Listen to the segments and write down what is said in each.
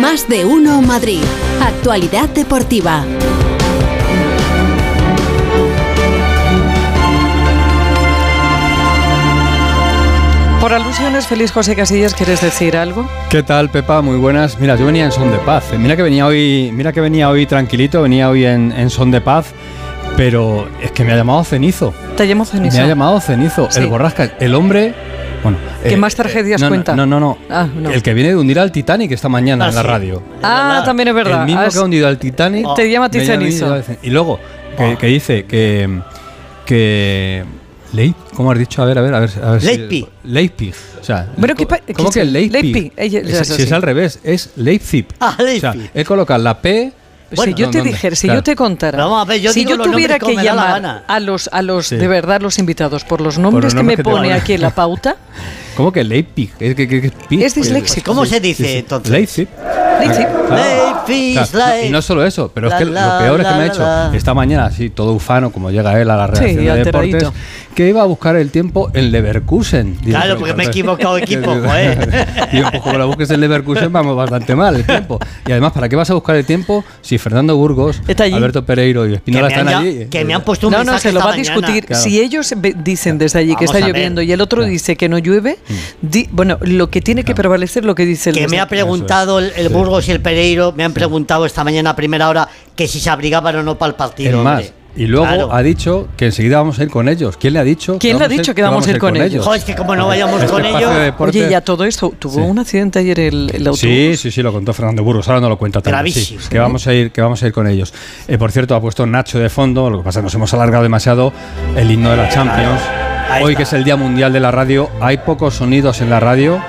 Más de uno Madrid. Actualidad deportiva. Por alusiones, feliz José Casillas, ¿quieres decir algo? ¿Qué tal, Pepa? Muy buenas. Mira, yo venía en son de paz. Mira que venía hoy, mira que venía hoy tranquilito, venía hoy en, en son de paz, pero es que me ha llamado cenizo. Te llamo cenizo. Me ha llamado cenizo. Sí. El borrasca, el hombre. Bueno, ¿Qué eh, más tragedias no, no, cuenta? No, no, no. Ah, no. El que viene de hundir al Titanic esta mañana Ah, en la sí. radio. Ah, también es verdad. El mismo Has- que ha hundido al Titanic. Te llama a ti me llama a mí cenizo. y luego, que, que dice que. que Leip, ¿cómo has dicho? A ver, a ver, a ver. A ver si- Leipzig. Leipzig. O sea, Bueno, ¿qué pa- ¿cómo que es? Leipzig? Leipzig, Es- si es al revés, es Leipzig. Ah, O sea, Leipzig. él coloca la P. si yo no, te dijera, si Claro. yo te contara, Vamos a ver, yo si yo tuviera que me la llamar a los, a los Sí. de verdad, los invitados, por los nombres los que nombres me que te pone aquí en la pauta, ¿Cómo que Leipzig? Es, que, que- que- pig, Es pues, disléxico. ¿Cómo sí, se dice sí, sí. entonces? Leipzig. Leipzig. Claro, no, y no solo eso, pero es La, que la, lo peor es que la, me ha la, hecho la. esta mañana, así todo ufano, como llega él a la redacción de alteradito. deportes, que iba a buscar el tiempo en Leverkusen. Digo, Claro, porque me he equivocado de equipo, joder. Digo, pues como lo busques en Leverkusen, vamos bastante mal el tiempo. Y además, ¿para qué vas a buscar el tiempo si Fernando Burgos. Alberto Pereiro y Que Espinola me, están han, allí? que me han puesto un No, no, se lo va a discutir. Claro. Si ellos ve- dicen desde allí que Vamos está lloviendo y el otro dice que no llueve, di- bueno, lo que tiene que prevalecer es lo que dice el Que me ha preguntado el, el Sí. Burgos y el Pereiro, me han preguntado esta mañana a primera hora que si se abrigaban o no para el Es partido. más, hombre. y luego Claro. ha dicho que enseguida vamos a ir con ellos. ¿Quién le ha dicho? ¿Quién le ha dicho que vamos a ir con ellos? Joder, es que como no vayamos Este con ellos. Oye, ya todo esto, tuvo Sí. un accidente ayer el, el autobús. Sí, sí, sí, lo contó Fernando Burgos, ahora no lo cuenta tanto. Gravísimo. sí, que vamos a ir, que vamos a ir con ellos. Eh, por cierto, ha puesto Nacho de fondo, lo que pasa es que nos hemos alargado demasiado el himno de la Champions. Hoy que es el Día Mundial de la Radio, hay pocos sonidos en la radio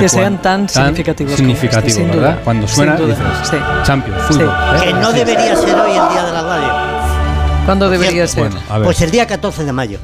Que sean tan significativos como significativos, este, sin ¿verdad? duda, Cuando suena dices sí. Champions, fútbol. ¿eh? Que no debería ser hoy el día de la radio. ¿Cuándo debería ser? Bueno, a ver. Pues el día 14 de mayo.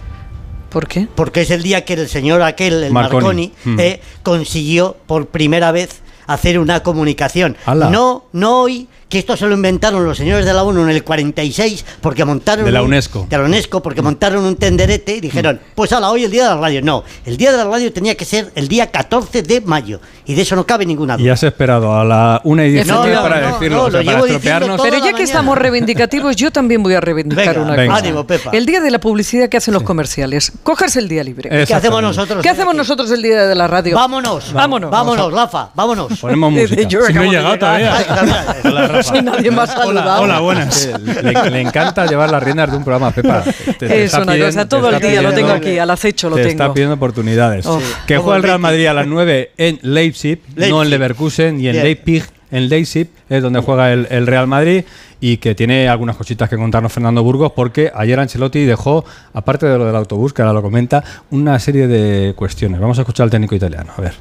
¿Por qué? Porque es el día que el señor aquel, el Marconi. Marconi, Mm. eh, consiguió por primera vez hacer una comunicación. No, no hoy, que esto se lo inventaron los señores de la ONU en el 46, porque montaron. De la un- UNESCO. De la UNESCO, porque montaron un tenderete y dijeron, pues ala, hoy el día de la radio. No, el día de la radio tenía que ser el día 14 de mayo. Y de eso no cabe ninguna Y duda. has esperado a la 1 y 10 No, no, para no, decirlo, no, o sea, lo para estropearnos. Pero ya que mañana. estamos reivindicativos, yo también voy a reivindicar Venga, una venga. cosa. Ánimo, Pepa. El día de la publicidad que hacen los comerciales. Cogerse el día libre. ¿Qué hacemos nosotros? ¿Qué hacemos nosotros el día de la radio? Vámonos, Vámonos. vámonos, Rafa, vámonos. Ponemos música. Si no he llegado todavía. Hola, Rafa. Y nadie más ha Hola, saludado. hola, buenas. Le, le encanta llevar las riendas de un programa, Pepa. Te- te Es está una pidiendo- cosa, todo el día lo tengo aquí, al acecho lo te tengo. está pidiendo oportunidades. Oh. Que juega el Real. Madrid a las 9 en Leipzig, no en Leverkusen y en. Leipzig. En Leipzig es donde juega el, el Real Madrid y que tiene algunas cositas que contarnos Fernando Burgos porque ayer Ancelotti dejó, aparte de lo del autobús, que ahora lo comenta, una serie de cuestiones. Vamos a escuchar al técnico italiano. A ver.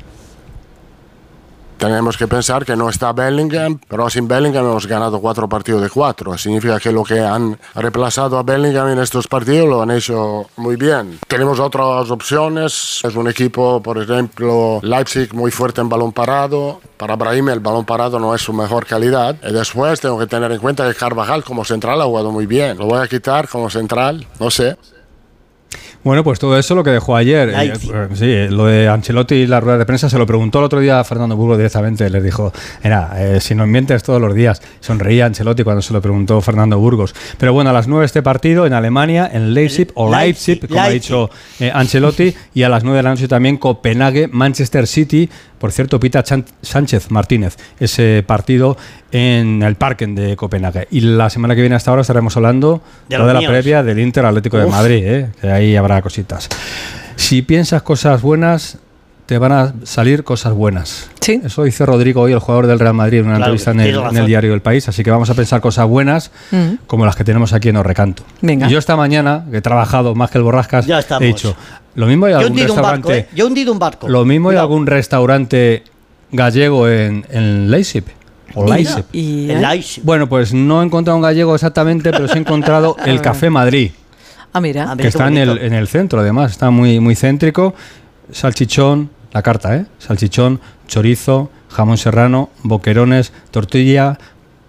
Tenemos que pensar que no está Bellingham, pero sin Bellingham hemos ganado cuatro partidos de cuatro. Significa que lo que han reemplazado a Bellingham en estos partidos lo han hecho muy bien. Tenemos otras opciones. Es un equipo, por ejemplo, Leipzig muy fuerte en balón parado. Para Brahim el balón parado no es su mejor calidad. Y después tengo que tener en cuenta que Carvajal como central ha jugado muy bien. Lo voy a quitar como central, no sé. Bueno, pues todo eso lo que dejó ayer. Eh, eh, sí, eh, lo de Ancelotti y la rueda de prensa se lo preguntó el otro día a Fernando Burgos directamente. Les dijo, era, eh, si no mientes todos los días. Sonreía Ancelotti cuando se lo preguntó Fernando Burgos. Pero bueno, a las 9 este partido en Alemania, en Leipzig o Leipzig, Leipzig, como ha dicho eh, Ancelotti. Y a las 9 de la noche también Copenhague, Manchester City. Por cierto, Pita Chan- Sánchez Martínez, ese partido en el Parken de Copenhague. Y la semana que viene hasta ahora estaremos hablando De la previa del Inter Atlético de. Madrid, ¿eh? que ahí habrá cositas. Si piensas cosas buenas, te van a salir cosas buenas. Sí. Eso dice Rodrigo hoy, el jugador del Real Madrid, en una Claro, entrevista en el, en diario El País. Así que vamos a pensar cosas buenas Mm. como las que tenemos aquí en Orrecanto. Venga. Y yo esta mañana, que he trabajado más que el Borrascas, Ya estamos. he dicho, lo mismo hay Yo algún un restaurante... barco, ¿eh? Yo he hundido un barco. Lo mismo hay algún restaurante gallego en, en Leipzig. O Leipzig. y- Leipzig. Bueno, pues no he encontrado un gallego exactamente, pero sí he encontrado el Café Madrid, Ah, mira. Ah, que qué está en el, en el centro, además, está muy, muy céntrico. Salchichón, la carta, ¿eh? Salchichón, chorizo, jamón serrano, boquerones, tortilla,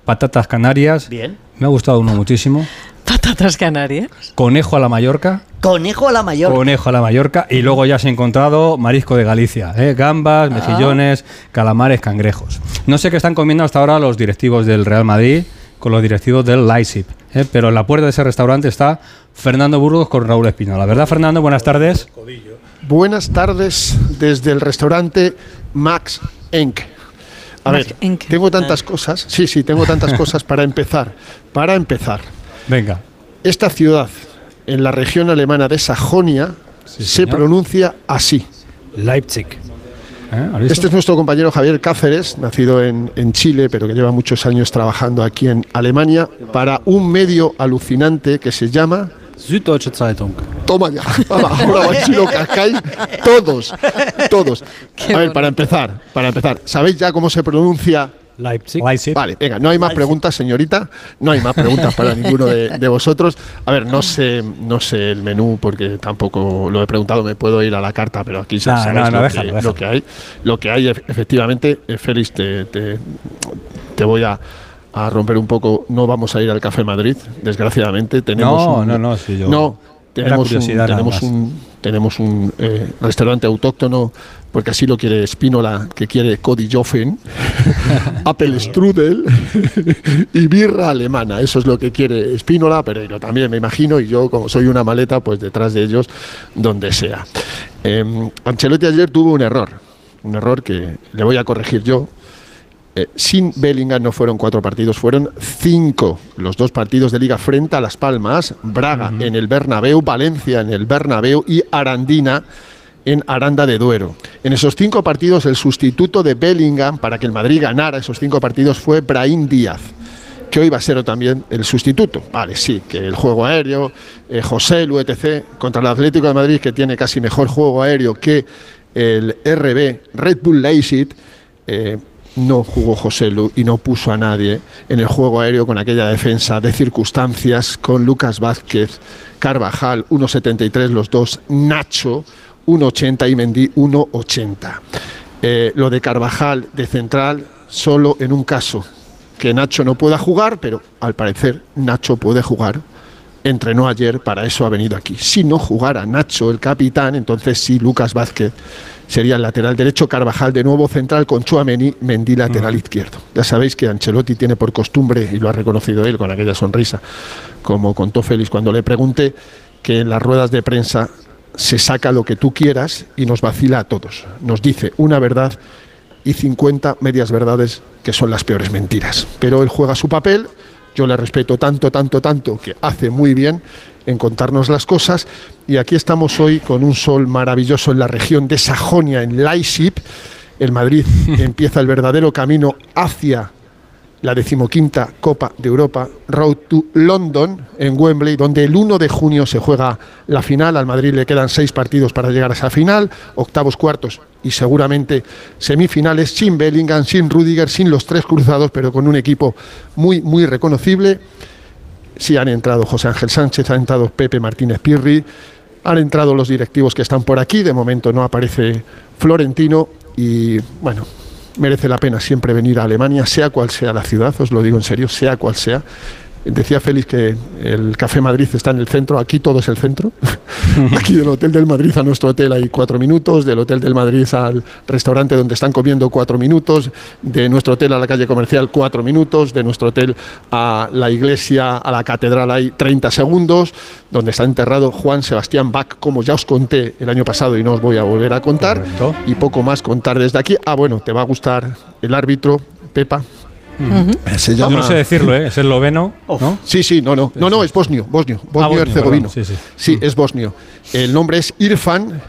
patatas canarias. Bien. Me ha gustado uno muchísimo. Patatas canarias. conejo a la Mallorca, Conejo a la mayor. conejo a la Mallorca y luego ya se ha encontrado marisco de Galicia, ¿eh? gambas, Ah. mejillones, calamares, cangrejos. No sé qué están comiendo hasta ahora los directivos del Real Madrid con los directivos del Leipzig, ¿eh? pero en la puerta de ese restaurante está Fernando Burgos con Raúl Espino. La verdad, Fernando, buenas tardes. Buenas tardes desde el restaurante Max Enk. A Max ver, Enk. tengo tantas cosas, sí, sí, tengo tantas cosas para empezar. Para empezar, Venga. esta ciudad en la región alemana de Sajonia se pronuncia así. Leipzig. ¿Eh? Este es nuestro compañero Javier Cáceres, nacido en, en Chile, pero que lleva muchos años trabajando aquí en Alemania, para un medio alucinante que se llama Süddeutsche Zeitung. Toma ya. Ahora vais y lo cascáis todos. Todos. Qué A ver, para empezar, para empezar. ¿Sabéis ya cómo se pronuncia? Leipzig. Leipzig. Vale, venga, no hay más preguntas, señorita. No hay más preguntas para ninguno de, de vosotros. A ver, no sé, no sé el menú porque tampoco lo he preguntado. Me puedo ir a la carta, pero aquí No, sabéis no, no, lo, déjalo, que, déjalo. lo que hay. Lo que hay, ef- efectivamente, eh, Félix, te, te, te voy a, a romper un poco. No vamos a ir al Café Madrid, desgraciadamente. Tenemos No, un- no, no, sí, yo- No, tenemos un, tenemos un, tenemos un eh, restaurante autóctono, porque así lo quiere Spínola, que quiere Cody Joffen, Apple Strudel y birra alemana. Eso es lo que quiere Spínola, pero yo también me imagino, y yo como soy una maleta, pues detrás de ellos, donde sea. Eh, Ancelotti ayer tuvo un error, un error que le voy a corregir yo. Eh, sin Bellingham no fueron cuatro partidos, fueron cinco. Los dos partidos de Liga frente a Las Palmas, Braga en el Bernabéu, Valencia en el Bernabéu y Arandina en Aranda de Duero. En esos cinco partidos el sustituto de Bellingham para que el Madrid ganara esos cinco partidos fue Brahim Díaz que hoy va a ser también el sustituto. Vale, sí, que el juego aéreo, eh, José, el UETC, contra el Atlético de Madrid, que tiene casi mejor juego aéreo que el RB Red Bull Leipzig, eh, no jugó José Lu y no puso a nadie en el juego aéreo con aquella defensa de circunstancias con Lucas Vázquez, Carvajal 1.73 los dos, Nacho 1.80 y Mendy 1.80. Eh, lo de Carvajal de central solo en un caso, que Nacho no pueda jugar, pero al parecer Nacho puede jugar. Entrenó ayer, para eso ha venido aquí. Si no jugara Nacho, el capitán, entonces sí, Lucas Vázquez sería el lateral derecho, Carvajal de nuevo central con Chuameni, Mendy lateral izquierdo. Ya sabéis que Ancelotti tiene por costumbre, y lo ha reconocido él con aquella sonrisa, como contó Félix cuando le pregunté, que en las ruedas de prensa se saca lo que tú quieras y nos vacila a todos. Nos dice una verdad y 50 medias verdades que son las peores mentiras. Pero él juega su papel, yo le respeto tanto, tanto, tanto, que hace muy bien en contarnos las cosas. Y aquí estamos hoy con un sol maravilloso en la región de Sajonia, en Leipzig. El Madrid empieza el verdadero camino hacia la decimoquinta Copa de Europa, Road to London, en Wembley, donde el 1 de junio se juega la final. Al Madrid le quedan seis partidos para llegar a esa final, octavos, cuartos y seguramente semifinales, sin Bellingham, sin Rudiger, sin los tres cruzados, pero con un equipo muy, muy reconocible. Sí han entrado José Ángel Sánchez, ha entrado Pepe Martínez Pirri, han entrado los directivos que están por aquí, de momento no aparece Florentino y bueno, merece la pena siempre venir a Alemania, sea cual sea la ciudad, os lo digo en serio, sea cual sea. Decía Félix que el Café Madrid está en el centro, aquí todo es el centro. Aquí del Hotel del Madrid a nuestro hotel hay cuatro minutos, del Hotel del Madrid al restaurante donde están comiendo cuatro minutos, de nuestro hotel a la calle comercial cuatro minutos, de nuestro hotel a la iglesia, a la catedral hay 30 segundos, donde está enterrado Juan Sebastián Bach, como ya os conté el año pasado y no os voy a volver a contar, Correcto. y poco más contar desde aquí. Ah, bueno, te va a gustar el árbitro, Pepa. Se Yo llama... no sé decirlo, ¿eh? es esloveno, ¿no? Sí, sí, no, no, no, no, es bosnio, bosnio, Ah, bosnio bosnio, herzegovino. sí, sí. Sí, es bosnio. El nombre es Irfan.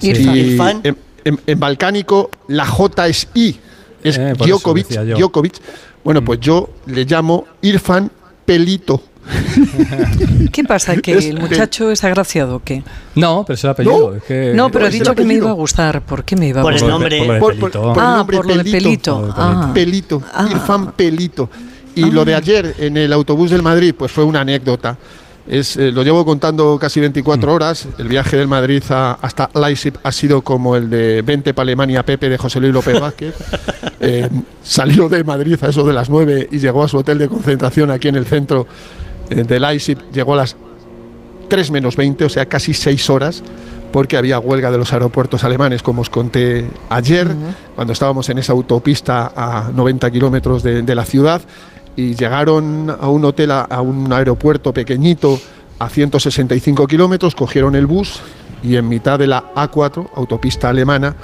Irfan. y Irfan. En, en- en balcánico la J es I, es Eh, Djokovic. Djokovic. Bueno, pues yo le llamo Irfan Pelito. ¿Qué pasa? ¿Que Es el muchacho es agraciado o qué? No, pero es el apellido. No. es que- No, pero el dicho que me iba a gustar. ¿Por qué me iba a Por el gustar? Por de- nombre. por Por- por- pelito. por- el ah, nombre por lo de Pelito. pelito. Ah. Pelito, Ah. Irfan Pelito. Y lo de ayer en el autobús del Madrid, pues fue una anécdota. Es, eh, lo llevo contando casi 24 Mm. horas. El viaje del Madrid a- hasta Leipzig ha sido como el de 20 para Alemania Pepe de José Luis López Vázquez. Eh, salió de Madrid a eso de las 9 y llegó a su hotel de concentración aquí en el centro de Leipzig llegó a las 3 menos 20, o sea, casi 6 horas, porque había huelga de los aeropuertos alemanes, como os conté ayer, cuando estábamos en esa autopista a 90 kilómetros de, de la ciudad, y llegaron a un hotel, a, a un aeropuerto pequeñito, a 165 kilómetros, cogieron el bus y en mitad de la A4, autopista alemana,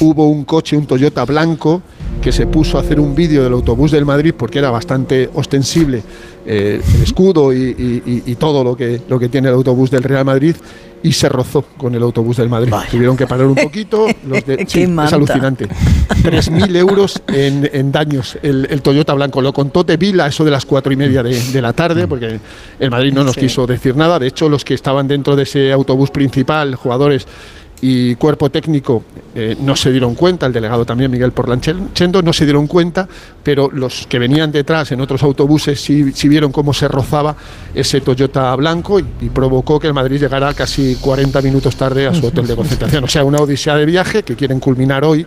hubo un coche, un Toyota blanco, que se puso a hacer un vídeo del autobús del Madrid porque era bastante ostensible eh, el escudo y, y- y- y todo lo que, lo que tiene el autobús del Real Madrid y se rozó con el autobús del Madrid. Vaya. Tuvieron que parar un poquito. Los de- sí, es alucinante. 3.000 euros en, en daños el, el Toyota blanco. Lo contó Tevila eso de las cuatro y media de, de la tarde, porque el Madrid no nos Sí. quiso decir nada. De hecho, los que estaban dentro de ese autobús principal, jugadores y cuerpo técnico, eh, no se dieron cuenta, el delegado también, Miguel Porlanchendo, no se dieron cuenta, pero los que venían detrás en otros autobuses sí, sí vieron cómo se rozaba ese Toyota blanco y, y provocó que el Madrid llegara casi 40 minutos tarde a su hotel de concentración. O sea, una odisea de viaje que quieren culminar hoy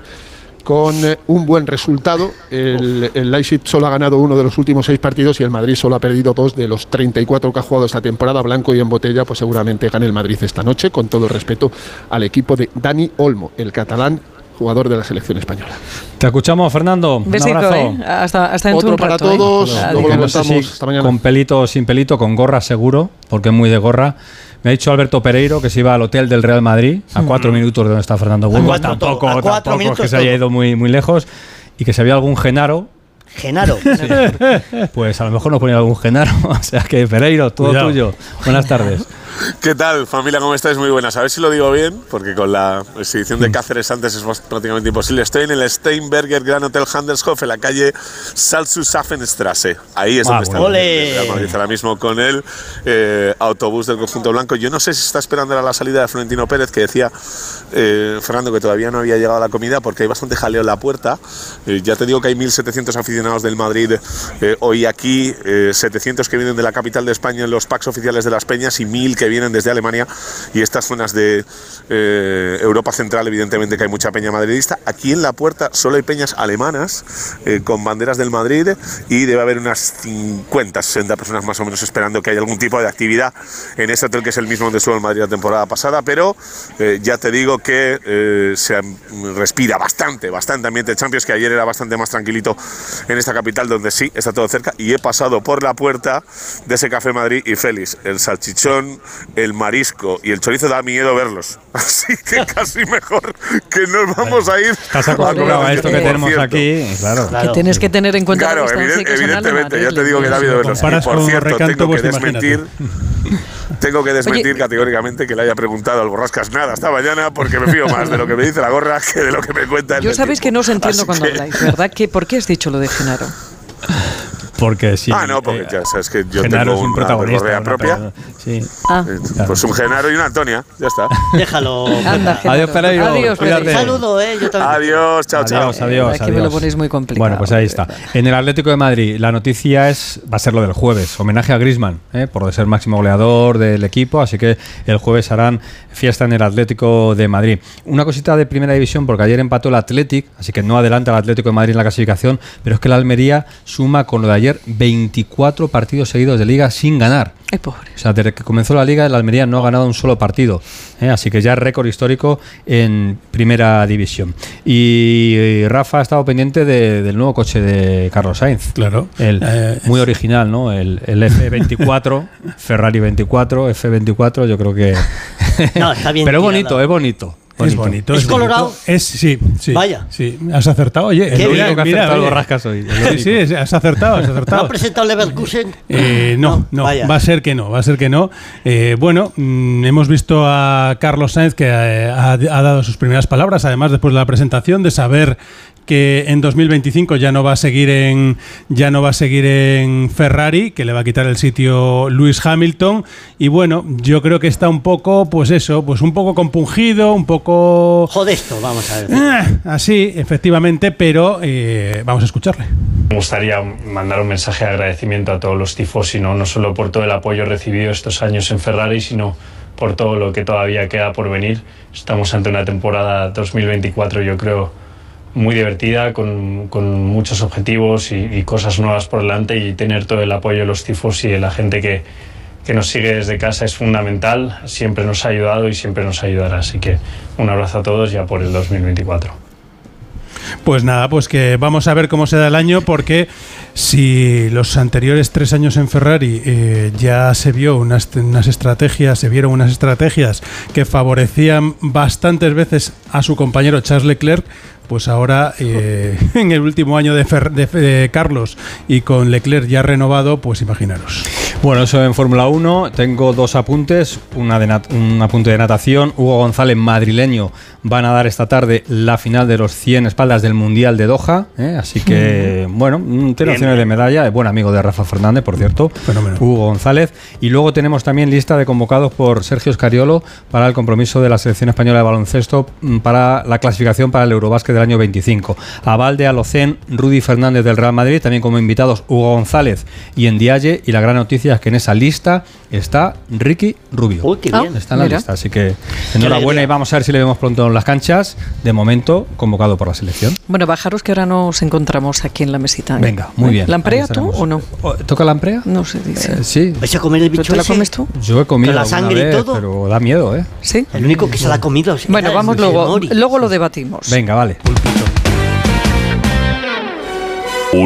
con eh, un buen resultado. El, el Leipzig solo ha ganado uno de los últimos seis partidos y el Madrid solo ha perdido dos de los 34 que ha jugado esta temporada. Blanco y en botella, pues seguramente gane el Madrid esta noche, con todo el respeto al equipo de Dani Olmo, el catalán jugador de la selección española. Te escuchamos, Fernando. Un Un besito, abrazo. ¿eh? Hasta, hasta Otro un para rato, ¿eh? todos, Adiós. luego no sé si esta mañana. con pelito o sin pelito, con gorra seguro, porque es muy de gorra. Me ha dicho Alberto Pereiro que se iba al hotel del Real Madrid, a cuatro minutos de donde está Fernando Burgos. todo, Tampoco, a cuatro tampoco minutos que se haya ido muy, muy lejos. Y que si había algún Genaro, Genaro. pues a lo mejor nos ponía algún Genaro. O sea que Pereiro, todo Cuidado. tuyo. Buenas tardes. ¿Qué tal, familia? ¿Cómo estáis? Muy buenas. A ver si lo digo bien, porque con la exhibición de Cáceres antes es prácticamente imposible. Estoy en el Steinberger Grand Hotel Handelshof, en la calle Salzhausenstrasse. Ahí es Ah, donde está bueno. Madrid ahora mismo con el eh, autobús del conjunto blanco. Yo no sé si está esperando a la salida de Florentino Pérez, que decía eh, Fernando que todavía no había llegado la comida porque hay bastante jaleo en la puerta. Eh, ya te digo que hay 1.700 aficionados del Madrid eh, hoy aquí, eh, 700 que vienen de la capital de España en los packs oficiales de las Peñas y 1.000 que vienen desde Alemania y estas zonas de eh, Europa Central, evidentemente que hay mucha peña madridista. Aquí en la puerta solo hay peñas alemanas eh, con banderas del Madrid y debe haber unas 50, 60 personas más o menos esperando que haya algún tipo de actividad en este hotel que es el mismo donde estuvo el Madrid la temporada pasada, pero eh, ya te digo que se respira bastante, bastante ambiente de Champions, que ayer era bastante más tranquilito en esta capital donde sí está todo cerca y he pasado por la puerta de ese Café Madrid y Félix, el salchichón, el marisco y el chorizo da miedo verlos, así que casi mejor que nos vamos a ir. Estás acostumbrado a esto que tenemos aquí, claro. Claro. Que tienes que tener en cuenta Claro, evident- que evidentemente, ya te digo que da miedo lo verlos. Y comparas por con cierto, tengo que pues desmentir, tengo que desmentir Oye. categóricamente que le haya preguntado al Borrascas nada esta mañana porque me fío más de lo que me dice la gorra que de lo que me cuenta el Yo sabéis tiempo. que no os entiendo Así cuando que- habláis, ¿verdad? ¿Qué, ¿Por qué has dicho lo de Genaro? Porque sí. Ah, no, porque eh, ya sabes que yo Genaro tengo es un una protagonista. una propia. Sí. Ah, Eh, Claro. Pues un Genaro y una Antonia, ya está. Déjalo. anda, Genaro. Adiós, Pereiro. Adiós, Cuídate. Un saludo, ¿eh? Yo también. Adiós, chao, chao. Adiós, adiós. Es que me lo ponéis muy complicado, Bueno, pues ahí está. En el Atlético de Madrid, la noticia es va a ser lo del jueves. Homenaje a Grisman, por ser máximo goleador del equipo. Así que el jueves harán fiesta en el Atlético de Madrid. Una cosita de primera división, porque ayer empató el Athletic, así que no adelanta el Atlético de Madrid en la clasificación. Pero es que la Almería suma con lo de ayer 24 partidos seguidos de liga sin ganar. Ay, pobre. O sea, desde que comenzó la liga, el Almería no ha ganado un solo partido. ¿eh? Así que ya récord histórico en primera división. Y, eh, Rafa ha estado pendiente de- del nuevo coche de Carlos Sainz. Claro. El, Eh, muy original, ¿no? El, el F24, Ferrari 24, F24, yo creo que. No, está bien Pero tirado. bonito, es bonito. Es bonito. ¿Es colorado? Es, sí, sí. Vaya. Sí, has acertado. Oye, Qué Lo bien. único que mira, acertado hoy. Sí, sí, has acertado, has ¿No acertado. ha presentado Leverkusen? Eh, no, no, Vaya. va a ser que no, va a ser que no. Eh, bueno, mm, hemos visto a Carlos Sainz que eh, ha, ha dado sus primeras palabras, además después de la presentación, de saber que en 2025 ya no va a seguir en ya no va a seguir en Ferrari, que le va a quitar el sitio Lewis Hamilton y bueno, yo creo que está un poco pues eso, pues un poco compungido, un poco Jodesto, vamos a ver. eh, así, efectivamente, pero eh, vamos a escucharle. Me gustaría mandar un mensaje de agradecimiento a todos los tifosi, ¿no? no solo por todo el apoyo recibido estos años en Ferrari, sino por todo lo que todavía queda por venir. Estamos ante una temporada 2024, yo creo, muy divertida, con, con muchos objetivos y, y cosas nuevas por delante y tener todo el apoyo de los tifos y de la gente que, que nos sigue desde casa es fundamental, siempre nos ha ayudado y siempre nos ayudará. Así que un abrazo a todos ya por el 2024. Pues nada, pues que vamos a ver cómo se da el año, porque si los anteriores tres años en Ferrari eh, ya se vio unas, unas estrategias, se vieron unas estrategias que favorecían bastantes veces a su compañero Charles Leclerc, pues ahora eh, en el último año de, Carlos y con Leclerc ya renovado, pues imaginaros. Bueno, eso en Fórmula 1. Tengo dos apuntes. Una de un apunte de natación. Hugo González, madrileño, van a dar esta tarde la final de los 100 espaldas del Mundial de Doha. ¿eh? Así que, bueno, tiene opciones de medalla. Es buen amigo de Rafa Fernández, por cierto. Fenómeno. Hugo González. Y luego tenemos también lista de convocados por Sergio Scariolo para el compromiso de la selección española de baloncesto mm, para la clasificación para el Eurobásquet del año 25. Aval de Alocén, Rudy Fernández del Real Madrid, también como invitados Hugo González y Endialle. Y la gran noticia es que en esa lista está Ricky Rubio. Uy, qué bien. Está en la Mira. lista, así que enhorabuena y vamos a ver si le vemos pronto en las canchas. De momento, convocado por la selección. Bueno, bajaros que ahora nos encontramos aquí en la mesita. ¿eh? Venga, muy bien. ¿La amprea Ahí tú o no? Oh, ¿Toca la amprea? No se dice. Eh, sí. ¿Vais a comer el ¿Pero bicho te la ese? comes tú? Yo he comido ¿Con la alguna sangre y vez, todo? pero da miedo, ¿eh? Sí. El único que se la ha comido. Bueno, vamos el luego. Mori. Luego lo debatimos. Venga, vale.